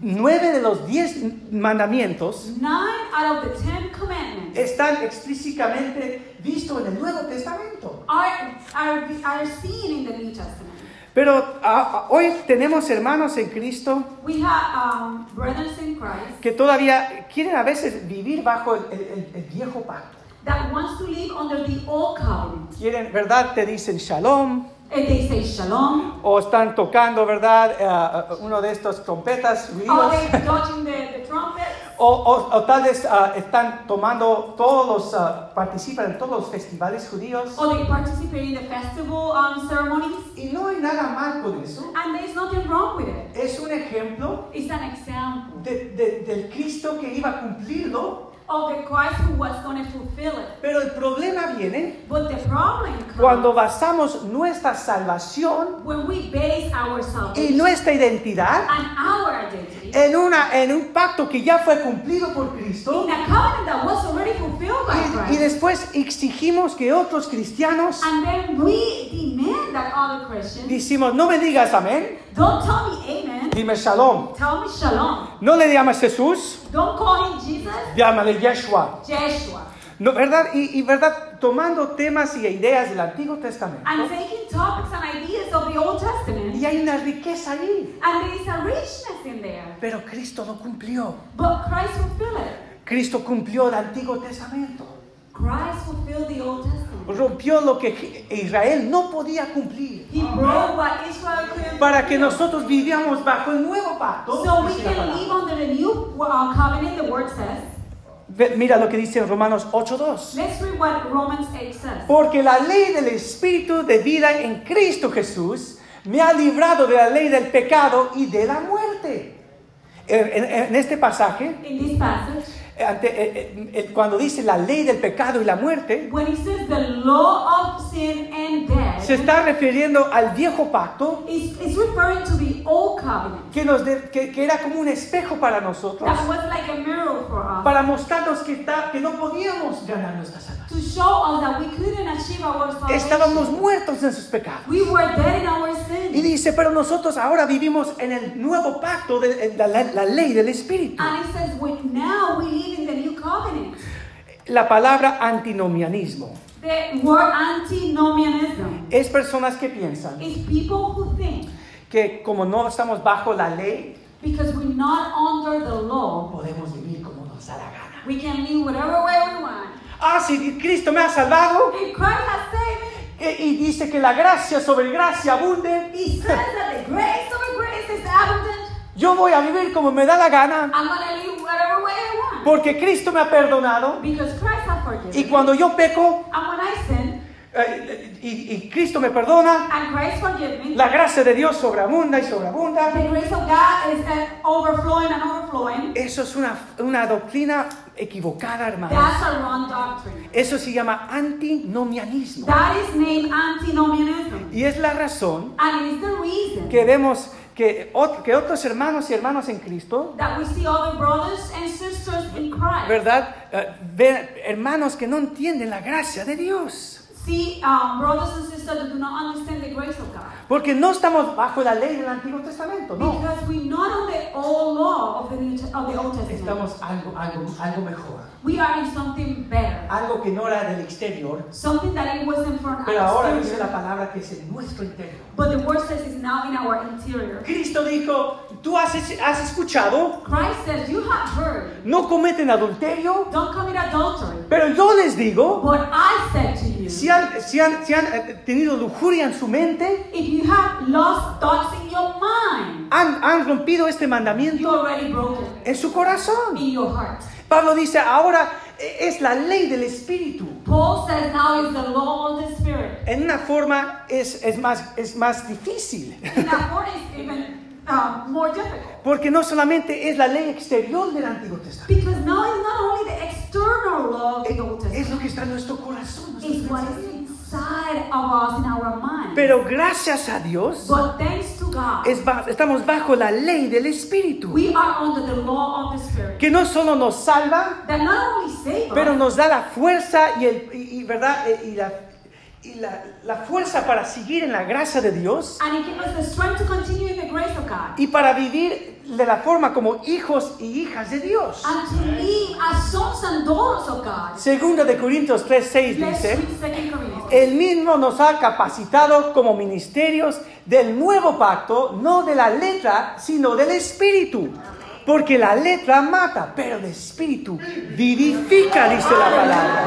Nueve de los diez mandamientos Nine out of the Ten Commandments están explícitamente vistos en el Nuevo Testamento. are, are, are seen in the New Testament. Pero ah, hoy tenemos hermanos en Cristo We have um, brothers in Christ que todavía quieren a veces vivir bajo el, el- el viejo pacto. That wants to live under the old covenant. Quieren, ¿verdad? Te dicen shalom And they say shalom, o están tocando, ¿verdad? Ah, uno de estos trompetas, or ruidos. they touching the, the trumpet, <laughs> O, o- o tal vez ah, están tomando todos los, ah, participan en todos los festivales judíos. or they participate in the festival um, ceremonies. Y no hay nada mal con eso. And there's nothing wrong with it. Es un ejemplo It's an example de- de- del Cristo que iba a cumplirlo. Of the Christ who was going to fulfill it. Pero el problema viene But the problem comes cuando basamos nuestra salvación when we base our y salvation nuestra identidad and our identity en, una, en un pacto que ya fue cumplido por Cristo. in a covenant that was already fulfilled by Y, y Christ. después exigimos que otros cristianos And then we demand that other Christians decimos, no me digas amén, don't tell me amen, dime shalom. tell me shalom. No le llamas Jesús, Don't call him Jesus, llámale Yeshua. Joshua. No, ¿verdad? Y, y verdad, tomando temas y ideas del Antiguo Testamento. And taking topics and ideas of the Old Testament, Y hay una riqueza ahí. and there is a richness in there. Pero Cristo lo cumplió. But Christ fulfilled it. Cristo cumplió el Antiguo Testamento. Christ fulfilled the Old Testament. Rompió lo que Israel no podía cumplir. He broke what Israel couldn't Para que nosotros viviéramos bajo el nuevo pacto. So we can live under the new uh, covenant, the word says. Mira lo que dice en Romanos 8.2. Let's read what Romans 8 says. Porque la ley del Espíritu de vida en Cristo Jesús me ha librado de la ley del pecado y de la muerte. En, en- en este pasaje, In this passage, eh, eh, eh, cuando dice la ley del pecado y la muerte, when it says the law of sin and death, se está refiriendo al viejo pacto it's, it's referring to the old covenant. que, nos de- que, que era como un espejo para nosotros, That was like a mirror for us. para mostrarnos que, está- que no podíamos ganar nuestra salvación. To show us that we couldn't achieve our salvation. Estábamos muertos en sus pecados. We were dead in our Y sin. dice, pero nosotros ahora vivimos en el nuevo pacto de la, la- la ley del Espíritu. And it says, we, now we live in the new covenant. La palabra antinomianismo The word antinomianism es personas que piensan is people who think que como no estamos bajo la ley, because we're not under the law, podemos vivir como nos da la gana. we can live whatever way we want. Ah, si Cristo me ha salvado If Christ has saved me, eh, y dice que la gracia sobre gracia abunde, He says that the grace of grace is abundant. yo voy a vivir como me da la gana I'm going to live whatever way I want. porque Cristo me ha perdonado Because Christ has forgiven y cuando yo peco And when I sin, eh, y, y Cristo me perdona, and Christ forgive me, la gracia de Dios sobreabunda y sobreabunda. the grace of God is overflowing and overflowing. Eso es una, una doctrina equivocada, hermano. That's a wrong doctrine. Eso se llama antinomianismo. That is named antinomianism. Y es la razón And it's the reason que vemos que, ot- que otros hermanos y hermanas en Cristo, that we see other brothers and sisters in Christ. ¿verdad? Eh, hermanos que no entienden la gracia de Dios. See um, brothers and sisters that do not understand the grace of God. Porque no estamos bajo la ley del Antiguo Testamento, no. Because we're not on the old law of the, New, of the Old Testament. Estamos algo, algo, algo mejor. We are in something better. Algo que no era del exterior, Something that it wasn't from pero ahora dice la palabra que es en nuestro interior. But the word says it's now in our interior. Cristo dijo, tú has, has escuchado, Christ says, You have heard, no cometen adulterio, don't commit adultery. pero yo les digo, But I said to you, si han, si han, si han eh, tenido lujuria en su mente, if you have lost thoughts in your mind, han, han rompido este you mandamiento en su corazón. in your heart. Pablo dice, ahora eh, es la ley del Espíritu. Paul says now is the law of the Spirit. En una forma es, es, más, es más difícil, In more difficult. porque no solamente es la ley exterior del Antiguo Testamento, Because now it's not only the external law of the Old es lo que está en nuestro corazón. it's what is inside of us in our mind. Pero gracias a Dios, But thanks to God, es ba- estamos bajo la ley del Espíritu, we are under the law of the Spirit. que no solo nos salva, That not only save pero us, nos da la fuerza y, el, y, y, ¿verdad? Y, la, y la, la fuerza para seguir en la gracia de Dios and it gives us the strength to continue in the grace of God. y para vivir de la forma como hijos y hijas de Dios. And to live as sons and daughters of God. Segunda de Corintios 3:6 Let's dice, read 2 Corinthians. el mismo nos ha capacitado como ministerios del nuevo pacto, no de la letra, sino del espíritu. Porque la letra mata, pero el espíritu vivifica, dice la palabra.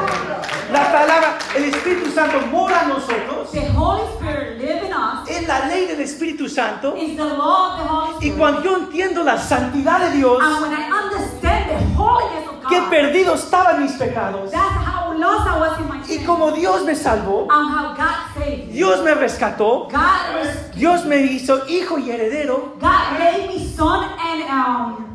La palabra, el Espíritu Santo mora en nosotros. The Holy Spirit live in us Es la ley del Espíritu Santo. is the law of the Holy Y Spirit. cuando yo entiendo la santidad de Dios, And when I understand the qué God. perdido estaban mis pecados. That's how lost I was in my Y como Dios me salvó, And how God saved me. Dios me rescató, God, Dios me hizo hijo y heredero, God made me son and um,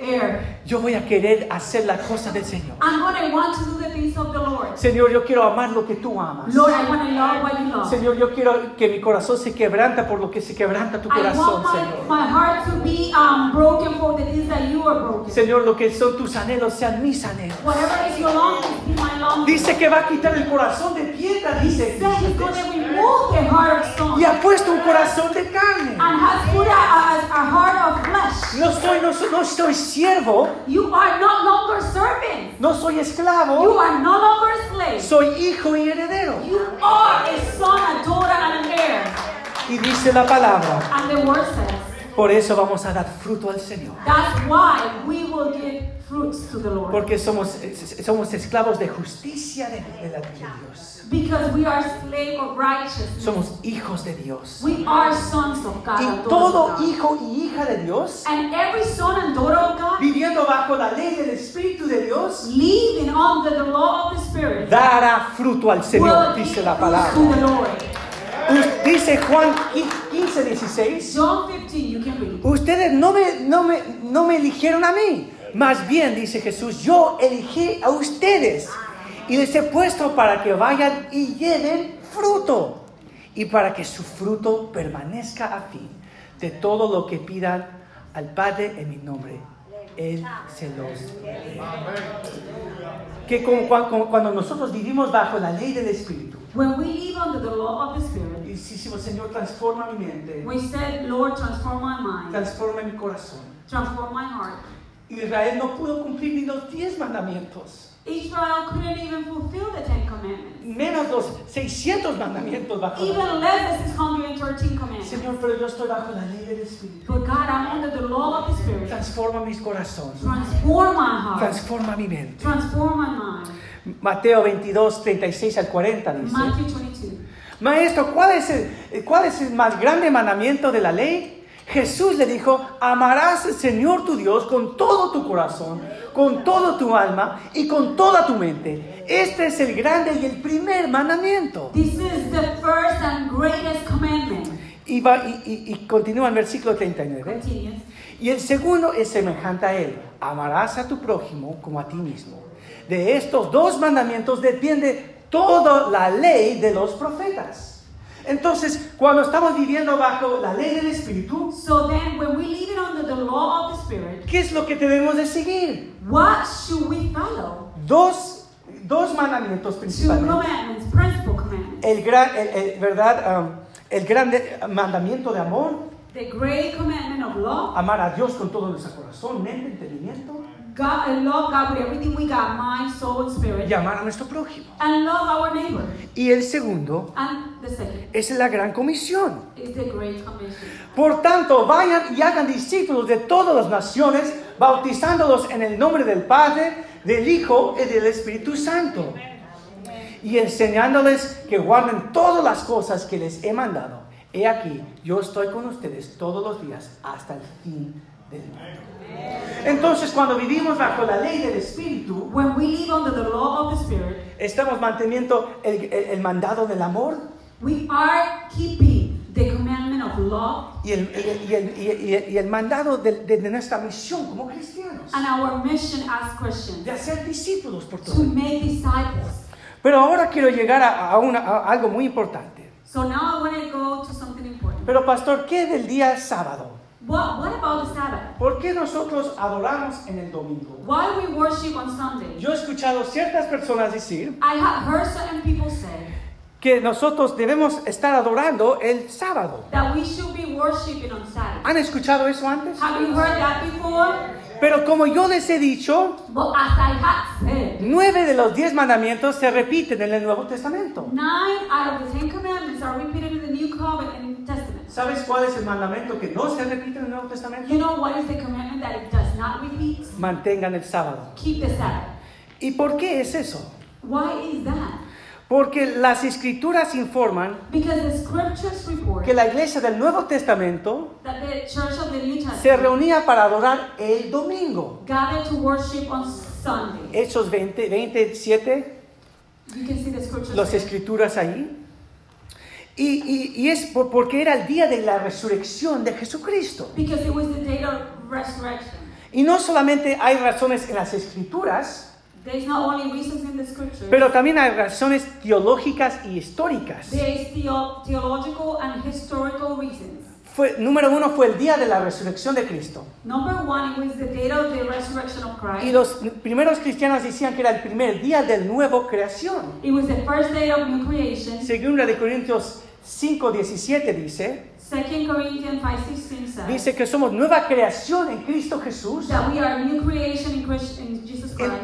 heir. yo voy a querer hacer la cosa del Señor. I'm gonna want to do the things of the Lord. Señor, yo quiero amar lo que tú amas. Lord, I want to love what you love. Señor, yo quiero que mi corazón se quebranta por lo que se quebranta tu I corazón, Señor. my, my heart to be um, broken for the things that you are broken. Señor, lo que son tus anhelos sean mis anhelos. Whatever is your longing, be my longing. Dice que va a quitar el corazón de piedra, dice. That he's going to remove the heart of stone Y ha puesto un corazón de carne. and has put a, a, a heart of flesh. No soy, no, no soy siervo, You are no longer servant. no soy You esclavo, are no longer slave. soy hijo y heredero. You are a son, a daughter, and an heir. Y dice la palabra, And the word says, por eso vamos a dar fruto al Señor. that's why we will give fruits to the Lord. Porque somos, somos esclavos de justicia de, de la- de Dios. Because we are slave of righteousness. Somos hijos de Dios. We are sons of God. and Y todo God. hijo y hija de Dios, And every son and daughter of God viviendo bajo la ley del Espíritu de Dios, living under the law of the Spirit dará fruto al Señor, dice la palabra. Dice Juan 15, 16. John 15, you can read. Ustedes no me, no, me, no me eligieron a mí. Más bien, dice Jesús, yo elegí a ustedes y les he puesto para que vayan y lleven fruto y para que su fruto permanezca a fin de todo lo que pidan al Padre en mi nombre. Él se los dará. Que como cuando nosotros vivimos bajo la ley del Espíritu When we live under the law of the Spirit, y decimos, Señor, transforma mi mente, we said, Lord, transform my mind, transforma mi corazón. transform my heart. Israel no pudo cumplir ni los diez mandamientos, Israel couldn't even fulfill the Ten Commandments, menos los 600 mandamientos bajo la ley. even less the 613 commandments. Señor, pero yo estoy bajo la ley del Espíritu. But God, I'm under the law of the Spirit. Transforma mis corazones, Transform my heart, transforma mi mente. transform my mind. Mateo 22, 36 al 40 dice, Matthew 22. Maestro, ¿cuál es, el, ¿cuál es el más grande mandamiento de la ley? Jesús le dijo, amarás al Señor tu Dios con todo tu corazón, con todo tu alma y con toda tu mente. Este es el grande y el primer mandamiento. This is the first and greatest commandment. Y, va- y- y- y continúa en versículo 39. Continues. Y el segundo es semejante a él. Amarás a tu prójimo como a ti mismo. De estos dos mandamientos depende toda la ley de los profetas. Entonces, cuando estamos viviendo bajo la ley del Espíritu, So then, when we live under the law of the Spirit, ¿qué es lo que debemos de seguir? what should we follow? Dos, dos mandamientos Two principalmente. commandments, principal commandments. El gran, el, el- ¿verdad? Um, el grande mandamiento de amor, The great commandment of law. amar a Dios con todo nuestro corazón, mente, entendimiento, God and love God with everything we got, mind, soul, and spirit. y amar a nuestro prójimo. And love our neighbor. Y el segundo And the second es la gran comisión. is the great commission. Por tanto, vayan y hagan discípulos de todas las naciones, bautizándolos en el nombre del Padre, del Hijo y del Espíritu Santo. Y enseñándoles que guarden todas las cosas que les he mandado. He aquí, yo estoy con ustedes todos los días hasta el fin del mundo. Entonces, cuando vivimos bajo la ley del Espíritu, When we live under the law of the Spirit, estamos manteniendo el, el- el mandado del amor we are keeping the commandment of love y el, y el- y el- y el- mandado de, de- nuestra misión como cristianos. and our mission as Christians de hacer discípulos por todo. to make disciples. Pero ahora quiero llegar a, a una- a algo muy importante. So now I want to go to something important. Pero pastor, ¿qué del día sábado? What, what about the Sabbath? ¿Por qué nosotros adoramos en el domingo? Why we worship on Sunday? Yo he escuchado ciertas personas decir I have heard certain people say que nosotros debemos estar adorando el sábado. that we should be worshiping on Saturday. ¿Han escuchado eso antes? Have you heard that before? Pero como yo les he dicho, But as I had said, nueve de los diez mandamientos se repiten en el Nuevo Testamento. nine out of the Ten Commandments are repeated in the New Covenant and New Testament. ¿Sabes cuál es el mandamiento que no se repite en el Nuevo Testamento? You know what is the commandment that it does not repeat? Mantengan el sábado. Keep the Sabbath. ¿Y por qué es eso? Why is that? Porque las escrituras informan Because the scriptures report que la iglesia del Nuevo Testamento se reunía para adorar el domingo. gathered to worship on Sunday. Hechos 20, 27, You can see the scriptures las escrituras ahí. Y, y- y es por- porque era el día de la resurrección de Jesucristo. Because it was the day of resurrection. Y no solamente hay razones en las escrituras, not only reasons in the scriptures, pero también hay razones teológicas y históricas. theo- and historical reasons. Fue, número uno fue el día de la resurrección de Cristo. Number one, it was the date of the resurrection of Christ. Y los primeros cristianos decían que era el primer día del nuevo creación. It was the first day of new creation. Segunda de Corintios 5, 17 dice, 2 Corinthians 5.16 says dice que somos nueva creación en Cristo Jesús.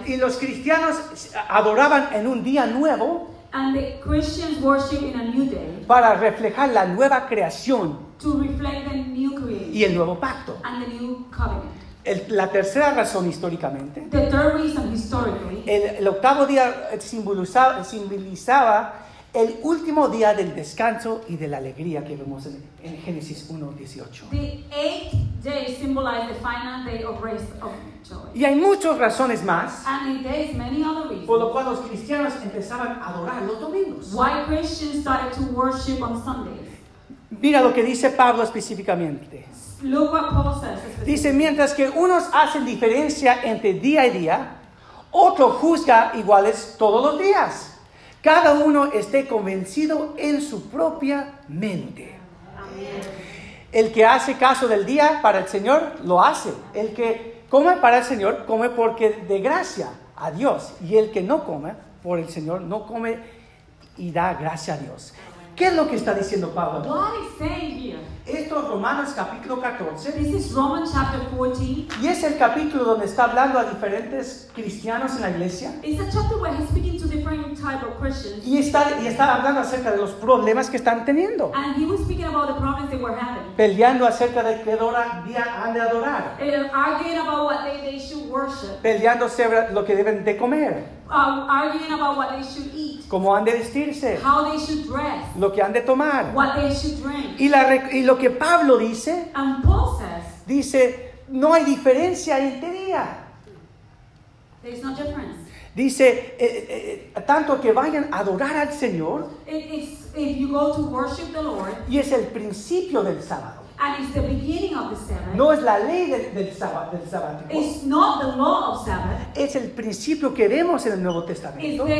y los cristianos adoraban en un día nuevo And the Christians worship in a new day para reflejar la nueva creación to reflect the new creation y el nuevo pacto. and the new covenant. El- la tercera razón históricamente, The third reason historically, el, el octavo día simbolizaba, simbolizaba el último día del descanso y de la alegría que vemos en, en Génesis 1.18. the eighth day symbolized the final day of rest of joy. Y hay muchas razones más And many other por lo reasons cual los cristianos empezaban a adorar los domingos. why Christians started to worship on Sundays. Mira lo que dice Pablo específicamente. Look what Paul says. Dice, mientras que unos hacen diferencia entre día y día, otro juzga iguales todos los días. Cada uno esté convencido en su propia mente. El que hace caso del día para el Señor, lo hace. El que come para el Señor, come porque de gracia a Dios. Y el que no come por el Señor, no come y da gracia a Dios. ¿Qué es lo que está diciendo Pablo? Esto es Romanos capítulo 14. This is Romans chapter 14. Y es el capítulo donde está hablando a diferentes cristianos en la iglesia. It's a chapter where he's speaking to different type of Christians. Y está, y está hablando acerca de los problemas que están teniendo. And he was speaking about the problems they were having. Peleando acerca de qué hora día han de adorar. And arguing about what they, they should worship. Peleando sobre lo que deben de comer. Uh, arguing about what they should eat. Cómo han de vestirse. How they should dress. Lo que han de tomar. What they should drink. Y, la y lo que Pablo dice, And Paul says dice, no hay diferencia entre día. there's no difference. Dice, eh, eh, eh, tanto que vayan a adorar al Señor, It, if you go to worship the Lord, y es el principio del sábado. And it's the beginning of the Sabbath, No es la ley del, del sábado, del sabático. it's not the law of Sabbath. Es el principio que vemos en el Nuevo It's Testamento. the,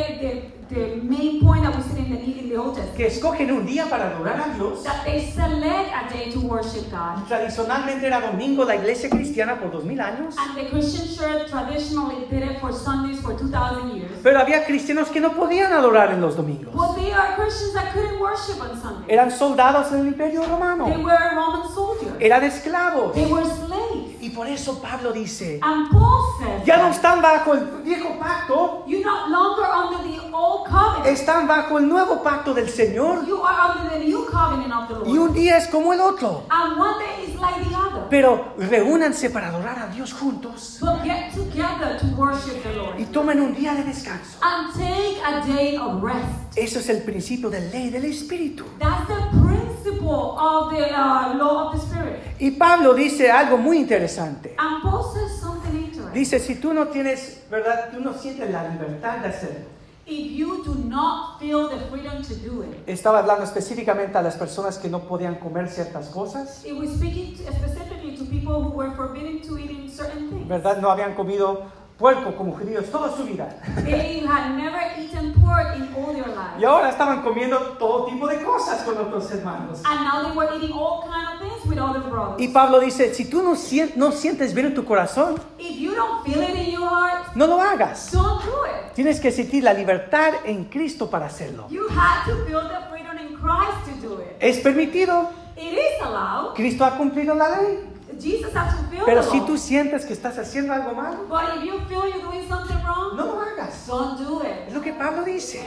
the, the main point that we see in the, in the Old Testament. Que escogen un día para adorar a Dios. That they select a day to worship God. Tradicionalmente era domingo la iglesia cristiana por dos mil años. And the Christian church traditionally did it for Sundays for 2,000 years. Pero había cristianos que no podían adorar en los domingos. But they are Christians that couldn't worship on Sunday. Eran soldados en el imperio They romano. were Roman soldiers. Eran esclavos. They were slaves. Y por eso Pablo dice, And Paul says, ya no están bajo el viejo pacto, You're not longer under the old covenant. están bajo el nuevo pacto del Señor. You are under the new covenant of the Y un Lord. día es como el otro. And one day is like the other. Pero reúnanse para adorar a Dios juntos But get together to worship the Lord. y tomen un día de descanso. And take a day of rest. Eso es el principio de ley del Espíritu. That's the principle of the uh, law of the Spirit. Y Pablo dice algo muy interesante. And Paul says something interesting. Dice, si tú no tienes, ¿verdad? Tú no sientes la libertad de hacerlo. If you do not feel the freedom to do it, Estaba hablando específicamente a las personas que no podían comer ciertas cosas, it was speaking specifically to people who were forbidden to eating certain things. ¿verdad? No habían comido puerco como judíos toda su vida. They had never eaten pork in all their lives. <laughs> Y ahora estaban comiendo todo tipo de cosas con otros hermanos. And now they were eating all kind of things with other brothers. Y Pablo dice, si tú no, no sientes bien en tu corazón, If you don't feel it in your heart, no lo hagas. don't do it. Tienes que sentir la libertad en Cristo para hacerlo. You have to feel the freedom in Christ to do it. Es permitido. It is allowed. Cristo ha cumplido la ley. Pero si tú sientes que estás haciendo algo malo, But if you feel you're doing something wrong, no lo hagas. don't do Es it. lo que Pablo dice.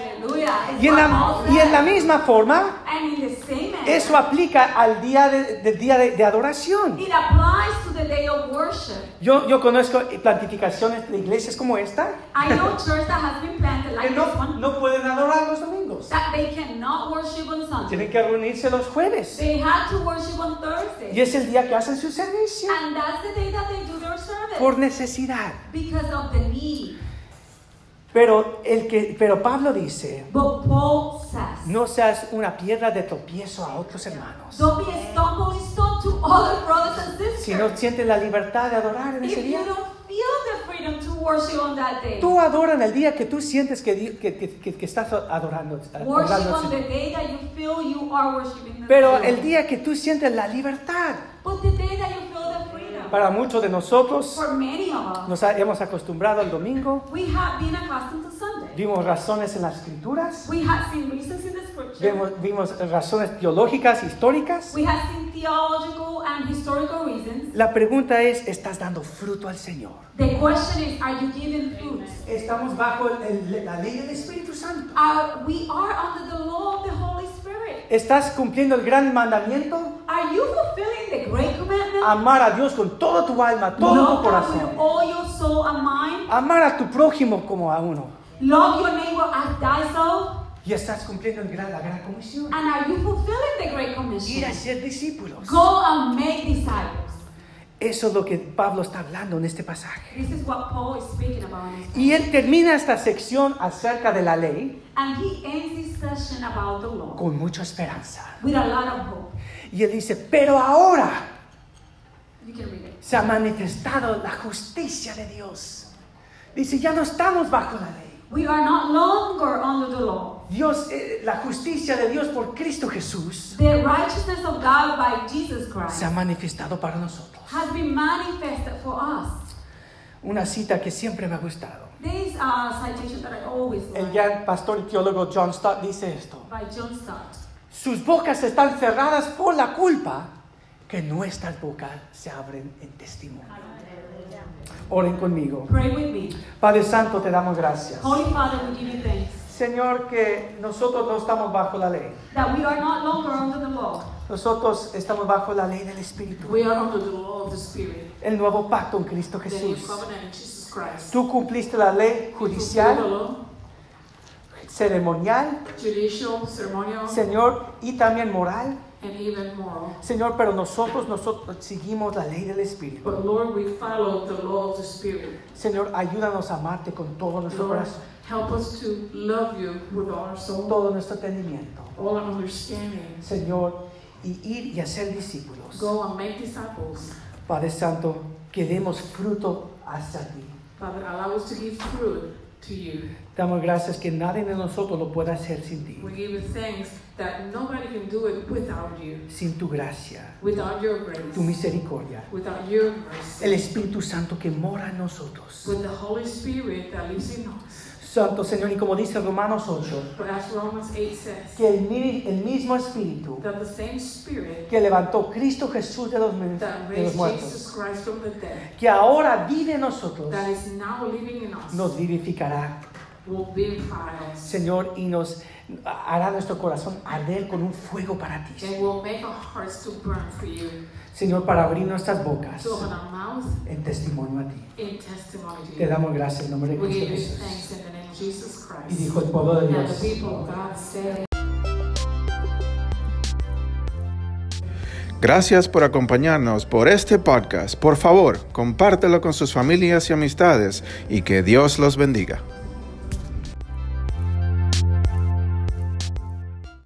Y en la, y en la misma forma, And in the same manner, eso aplica al día de, del día de, de adoración. it applies to the day of worship. Yo, yo conozco plantificaciones de iglesias como esta I know church that has been planted que like this no, one, no pueden adorar los domingos. that they cannot worship on Sunday. Tienen que reunirse los jueves. They had to worship on Y Thursday. es el día que hacen su servicio. And that's the day that they do their service. Por necesidad. because of the need. Pero, el que, pero Pablo dice, But Paul says, no seas una piedra de tropiezo a otros hermanos. don't be a stumbling stone to other brothers and sisters. Si no sientes la libertad de adorar en ese día, you don't feel the freedom to worship on that day, tú adora en el día que tú sientes que, di- que, que- que- que estás adorando. worship on the Señor. day that you feel you are worshiping the Pero el día que tú sientes la libertad, But the day that you feel the freedom, para muchos de nosotros for many of us, nos ha- hemos acostumbrado al domingo, we have been accustomed to Sunday. vimos razones en las escrituras, We have seen reasons in the scripture. vimos, vimos razones teológicas, históricas. We have seen theological and historical reasons. La pregunta es, ¿estás dando fruto al Señor? The question is, are you giving fruit? Estamos bajo el- el- la ley del Espíritu Santo. Are, we are under the law of the Holy Spirit. ¿Estás cumpliendo el gran mandamiento? Are you fulfilling the great commandment? Amar a Dios con todo tu alma, todo tu Love God corazón. with all your soul and mind. Amar a tu prójimo como a uno. Love your neighbor as thyself. Y estás cumpliendo la gran comisión. And are you fulfilling the Great Ir Commission? a ser discípulos. Go and make disciples. Eso es lo que Pablo está hablando en este pasaje. This is what Paul is speaking about. in this Y él termina esta sección acerca de la ley And he ends this session about the law con mucha esperanza. with a lot of hope. Y él dice, pero ahora You can read it. Se ha manifestado la justicia de Dios. Dice, ya no estamos bajo la ley. We are not longer under the law. Dios, eh, la justicia de Dios por Cristo Jesús The righteousness of God by Jesus Christ se ha manifestado para nosotros. has been manifested for us. Una cita que siempre me ha gustado. This is a citation that I always El gran pastor y teólogo John Stott dice esto. by John Stott. Sus bocas están cerradas por la culpa que nuestras bocas se abren en testimonio. Oren conmigo. Pray with me. Padre Santo, te damos gracias. Holy Father, we give you thanks Señor, que nosotros no estamos bajo la ley. that we are not longer under the law. Nosotros estamos bajo la ley del Espíritu. We are under the law of the Spirit, El nuevo pacto en Cristo Jesús. Tú cumpliste la ley judicial, ceremonial, judicial, ceremonial, Señor, y también moral. And even moral. Señor, pero nosotros, nosotros seguimos la ley del Espíritu. But Lord, we follow the law of the Spirit. Señor, ayúdanos a amarte con todo nuestro Lord, corazón, help us to love you with all our soul, todo nuestro entendimiento. all our understanding. Señor, y ir y hacer discípulos. Go and make disciples. Padre Santo, que demos fruto hacia ti. Father, allow us to give fruit to you. Damos gracias que nadie de nosotros lo pueda hacer sin ti, We give you thanks that nobody can do it without you, sin tu gracia, without your grace, tu misericordia, without your grace, el Espíritu Santo que mora en nosotros. with the Holy Spirit that lives in us. Santo Señor, y como dice Romanos 8, But as Romans 8 says, que el, mi- el mismo Espíritu que levantó Cristo Jesús de los, de muertos, Jesus Christ from the dead, que ahora vive en nosotros, that is now living in us, nos vivificará, Señor, y nos hará nuestro corazón arder con un fuego para ti. and will make our hearts to burn for you, Señor, para abrir nuestras bocas en testimonio a ti. Te damos gracias en nombre de We Cristo give you Jesús. thanks in the name of Jesus Y Christ. dijo el pueblo de And Dios. Gracias por acompañarnos por este podcast. Por favor, compártelo con sus familias y amistades y que Dios los bendiga.